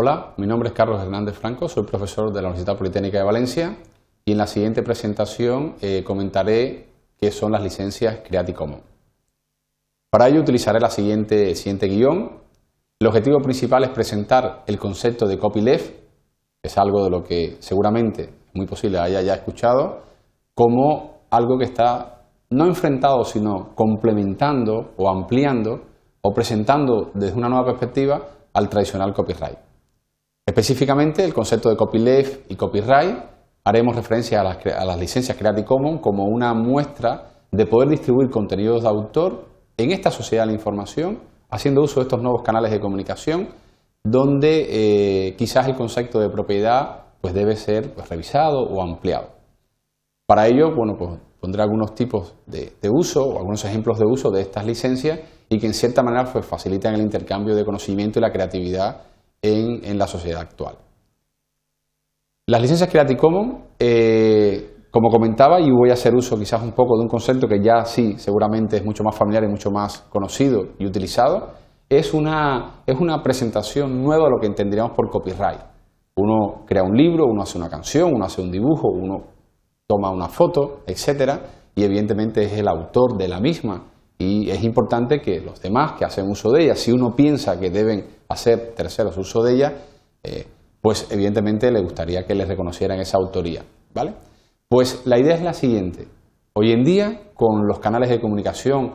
Hola, mi nombre es Carlos Hernández Franco, soy profesor de la Universidad Politécnica de Valencia y en la siguiente presentación eh, comentaré qué son las licencias Creative Commons. Para ello utilizaré la siguiente, siguiente guion. El objetivo principal es presentar el concepto de copyleft, que es algo de lo que seguramente es muy posible haya ya escuchado, como algo que está no enfrentado, sino complementando o ampliando o presentando desde una nueva perspectiva al tradicional copyright. Específicamente, el concepto de copyleft y copyright haremos referencia a las, licencias Creative Commons como una muestra de poder distribuir contenidos de autor en esta sociedad de la información, haciendo uso de estos nuevos canales de comunicación, donde eh, quizás el concepto de propiedad pues, debe ser pues, revisado o ampliado. Para ello, bueno, pues pondré algunos tipos de, uso o algunos ejemplos de uso de estas licencias y que en cierta manera pues, facilitan el intercambio de conocimiento y la creatividad en, la sociedad actual. Las licencias Creative Commons, eh, como comentaba, y voy a hacer uso quizás un poco de un concepto que ya sí, seguramente es mucho más familiar y mucho más conocido y utilizado, es una, es una presentación nueva de lo que entenderíamos por copyright. Uno crea un libro, uno hace una canción, uno hace un dibujo, uno toma una foto, etcétera, y evidentemente es el autor de la misma. Y es importante que los demás que hacen uso de ella, si uno piensa que deben hacer terceros uso de ella, eh, pues evidentemente le gustaría que le reconocieran esa autoría. ¿vale? Pues la idea es la siguiente. Hoy en día, con los canales de comunicación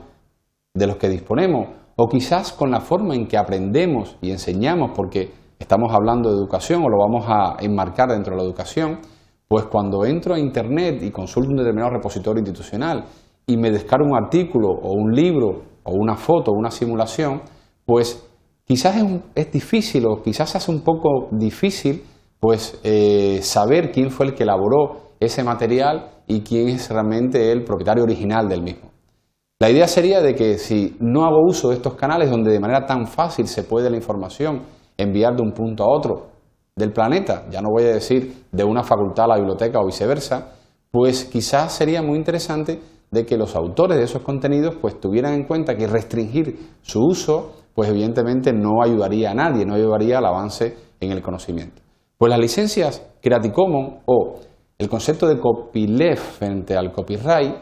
de los que disponemos, o quizás con la forma en que aprendemos y enseñamos, porque estamos hablando de educación o lo vamos a enmarcar dentro de la educación, pues cuando entro a Internet y consulto un determinado repositorio institucional y me descargo un artículo o un libro o una foto o una simulación, pues quizás es, difícil o quizás hace un poco difícil pues eh, saber quién fue el que elaboró ese material y quién es realmente el propietario original del mismo. La idea sería de que si no hago uso de estos canales donde de manera tan fácil se puede la información enviar de un punto a otro del planeta, ya no voy a decir de una facultad a la biblioteca o viceversa, pues quizás sería muy interesante de que los autores de esos contenidos pues tuvieran en cuenta que restringir su uso pues evidentemente no ayudaría a nadie, no ayudaría al avance en el conocimiento. Pues las licencias Creative Commons o el concepto de copyleft frente al copyright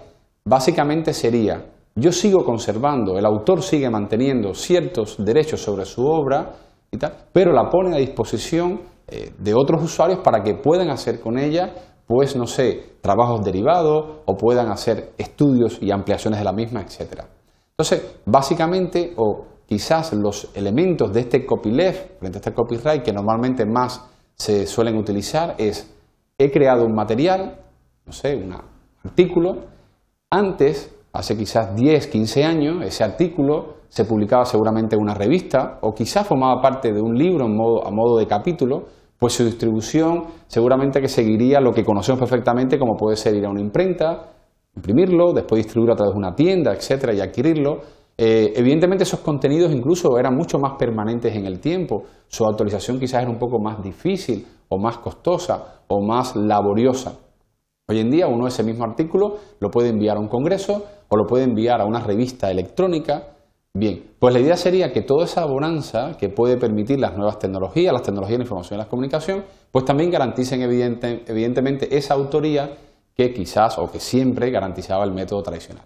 básicamente sería yo sigo conservando, el autor sigue manteniendo ciertos derechos sobre su obra y tal, pero la pone a disposición eh, de otros usuarios para que puedan hacer con ella, pues no sé, trabajos derivados o puedan hacer estudios y ampliaciones de la misma, etc. Entonces, básicamente, o quizás los elementos de este copyleft frente a este copyright que normalmente más se suelen utilizar es he creado un material, no sé, un artículo, antes, hace quizás 10, 15 años, ese artículo se publicaba seguramente en una revista o quizás formaba parte de un libro a modo de capítulo, pues su distribución seguramente que seguiría lo que conocemos perfectamente como puede ser ir a una imprenta, imprimirlo, después distribuirlo a través de una tienda, etcétera, y adquirirlo. Eh, evidentemente esos contenidos incluso eran mucho más permanentes en el tiempo, su actualización quizás era un poco más difícil o más costosa o más laboriosa. Hoy en día uno ese mismo artículo lo puede enviar a un congreso o lo puede enviar a una revista electrónica. Bien, pues la idea sería que toda esa bonanza que puede permitir las nuevas tecnologías, las tecnologías de la información y la comunicación, pues también garanticen evidentemente esa autoría que quizás o que siempre garantizaba el método tradicional.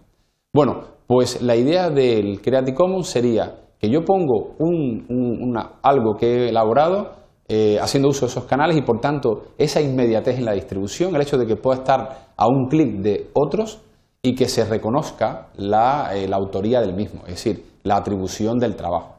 Bueno, pues la idea del Creative Commons sería que yo pongo algo que he elaborado eh, haciendo uso de esos canales y por tanto esa inmediatez en la distribución, el hecho de que pueda estar a un clic de otros y que se reconozca la, eh, la autoría del mismo, es decir, la atribución del trabajo.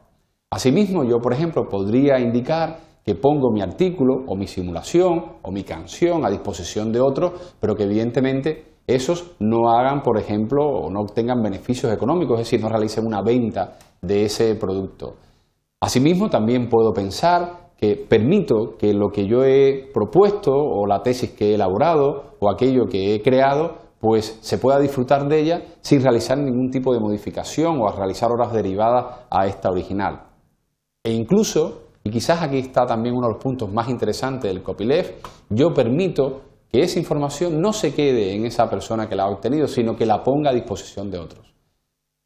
Asimismo, yo, por ejemplo, podría indicar que pongo mi artículo o mi simulación o mi canción a disposición de otros, pero que evidentemente esos no hagan, por ejemplo, o no obtengan beneficios económicos, es decir, no realicen una venta de ese producto. Asimismo, también puedo pensar que permito que lo que yo he propuesto o la tesis que he elaborado o aquello que he creado, pues se pueda disfrutar de ella sin realizar ningún tipo de modificación o a realizar horas derivadas a esta original. E incluso, y quizás aquí está también uno de los puntos más interesantes del copyleft, yo permito que esa información no se quede en esa persona que la ha obtenido, sino que la ponga a disposición de otros.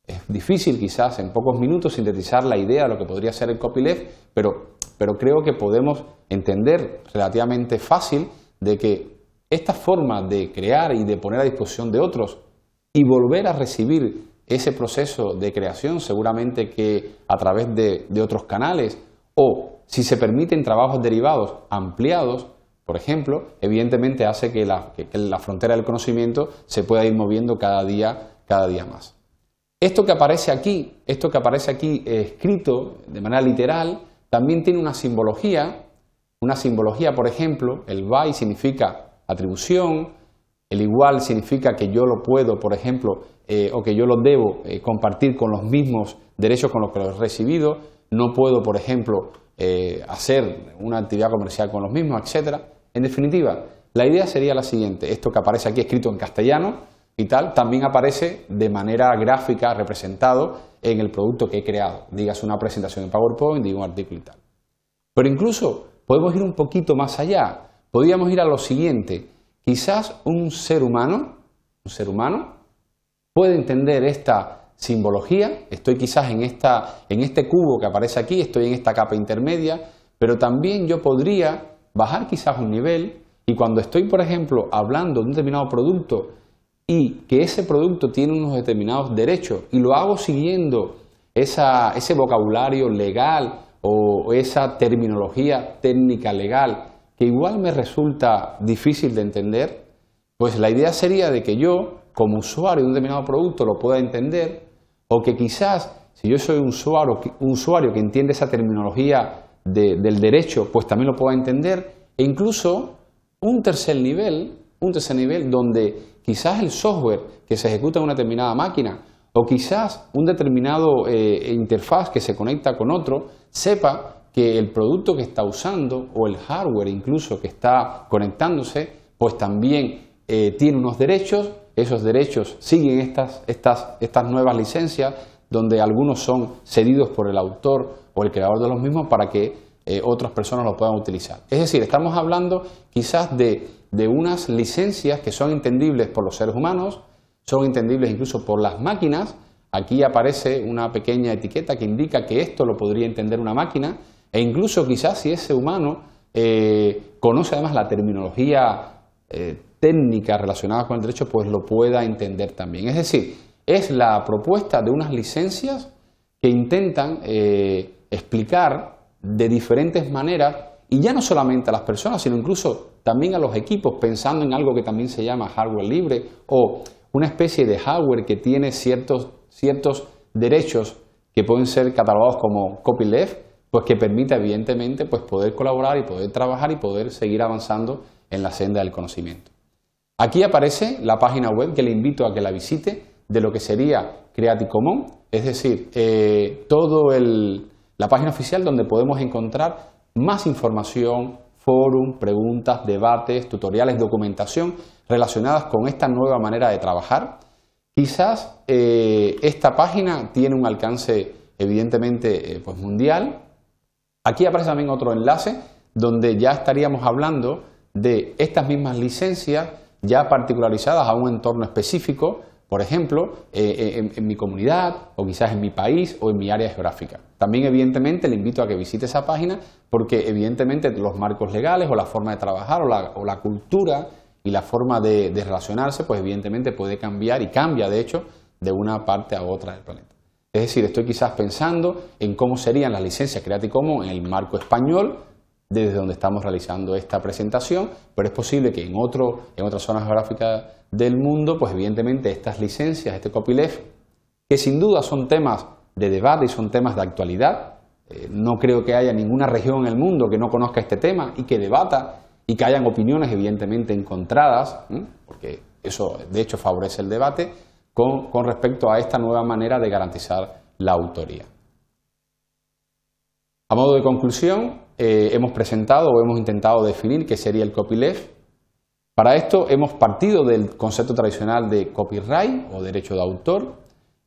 Es difícil quizás en pocos minutos sintetizar la idea de lo que podría ser el copyleft, pero pero creo que podemos entender relativamente fácil de que esta forma de crear y de poner a disposición de otros y volver a recibir ese proceso de creación, seguramente que a través de, otros canales o si se permiten trabajos derivados ampliados, por ejemplo, evidentemente hace que la, frontera del conocimiento se pueda ir moviendo cada día, cada día más. Esto que aparece aquí, esto que aparece aquí eh, escrito de manera literal, también tiene una simbología. Una simbología, por ejemplo, el by significa atribución, el igual significa que yo lo puedo, por ejemplo, eh, o que yo lo debo eh, compartir con los mismos derechos con los que lo he recibido. No puedo, por ejemplo, eh, hacer una actividad comercial con los mismos, etcétera. En definitiva, la idea sería la siguiente: esto que aparece aquí escrito en castellano y tal, también aparece de manera gráfica representado en el producto que he creado. Digas una presentación en PowerPoint, digo un artículo y tal. Pero incluso podemos ir un poquito más allá. Podríamos ir a lo siguiente. Quizás un ser humano, un ser humano, puede entender esta simbología. Estoy quizás en, esta, en este cubo que aparece aquí, estoy en esta capa intermedia, pero también yo podría bajar quizás un nivel y cuando estoy, por ejemplo, hablando de un determinado producto y que ese producto tiene unos determinados derechos y lo hago siguiendo ese vocabulario legal o esa terminología técnica legal que igual me resulta difícil de entender, pues la idea sería de que yo, como usuario de un determinado producto, lo pueda entender, o que quizás, si yo soy un usuario, que entiende esa terminología del derecho, pues también lo pueda entender, e incluso un tercer nivel, un tercer nivel donde quizás el software que se ejecuta en una determinada máquina, o quizás un determinado eh, interfaz que se conecta con otro, sepa que el producto que está usando o el hardware incluso que está conectándose, pues también eh, tiene unos derechos, esos derechos siguen estas, estas, estas nuevas licencias, donde algunos son cedidos por el autor o el creador de los mismos para que eh, otras personas los puedan utilizar. Es decir, estamos hablando quizás de, de unas licencias que son entendibles por los seres humanos, son entendibles incluso por las máquinas. Aquí aparece una pequeña etiqueta que indica que esto lo podría entender una máquina, e incluso quizás si ese humano eh, conoce además la terminología eh, técnica relacionada con el derecho, pues lo pueda entender también. Es decir, es la propuesta de unas licencias que intentan eh, explicar de diferentes maneras, y ya no solamente a las personas, sino incluso también a los equipos, pensando en algo que también se llama hardware libre o una especie de hardware que tiene ciertos, ciertos derechos que pueden ser catalogados como copyleft, pues que permita evidentemente pues poder colaborar y poder trabajar y poder seguir avanzando en la senda del conocimiento. Aquí aparece la página web que le invito a que la visite de lo que sería Creative Commons, es decir, eh, todo la página oficial donde podemos encontrar más información, forum, preguntas, debates, tutoriales, documentación relacionadas con esta nueva manera de trabajar. Quizás eh, esta página tiene un alcance evidentemente eh, pues mundial, Aquí aparece también otro enlace donde ya estaríamos hablando de estas mismas licencias ya particularizadas a un entorno específico, por ejemplo, eh, eh, en, mi comunidad o quizás en mi país o en mi área geográfica. También, evidentemente, le invito a que visite esa página porque, evidentemente, los marcos legales o la forma de trabajar o la, cultura y la forma de, de relacionarse, pues evidentemente puede cambiar y cambia, de hecho, de una parte a otra del planeta. Es decir, estoy quizás pensando en cómo serían las licencias Creative Commons en el marco español, desde donde estamos realizando esta presentación, pero es posible que en, otro, en otras zonas geográficas del mundo, pues evidentemente estas licencias, este copyleft, que sin duda son temas de debate y son temas de actualidad, eh, no creo que haya ninguna región en el mundo que no conozca este tema y que debata y que hayan opiniones evidentemente encontradas, porque eso de hecho favorece el debate, con, respecto a esta nueva manera de garantizar la autoría. A modo de conclusión, eh, hemos presentado o hemos intentado definir qué sería el copyleft. Para esto hemos partido del concepto tradicional de copyright o derecho de autor.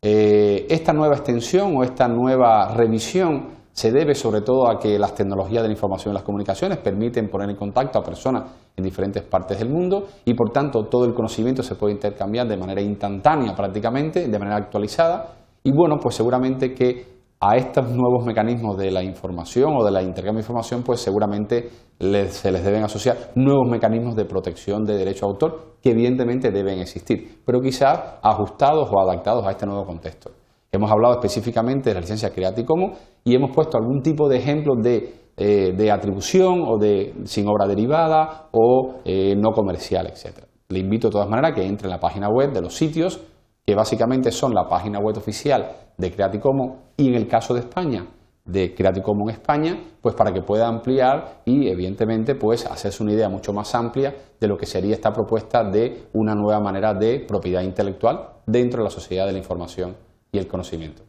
Eh, esta nueva extensión o esta nueva revisión se debe sobre todo a que las tecnologías de la información y las comunicaciones permiten poner en contacto a personas en diferentes partes del mundo y por tanto todo el conocimiento se puede intercambiar de manera instantánea prácticamente, de manera actualizada y bueno, pues seguramente que a estos nuevos mecanismos de la información o de la intercambio de información, pues seguramente se les deben asociar nuevos mecanismos de protección de derecho a autor que evidentemente deben existir, pero quizás ajustados o adaptados a este nuevo contexto. Hemos hablado específicamente de la licencia Creative Commons y hemos puesto algún tipo de ejemplos de, eh, atribución o de sin obra derivada o eh, no comercial, etc. Le invito de todas maneras a que entre en la página web de los sitios que básicamente son la página web oficial de Creative Commons y en el caso de España de Creative Commons España, pues para que pueda ampliar y evidentemente pues hacerse una idea mucho más amplia de lo que sería esta propuesta de una nueva manera de propiedad intelectual dentro de la sociedad de la información y el conocimiento.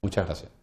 Muchas gracias.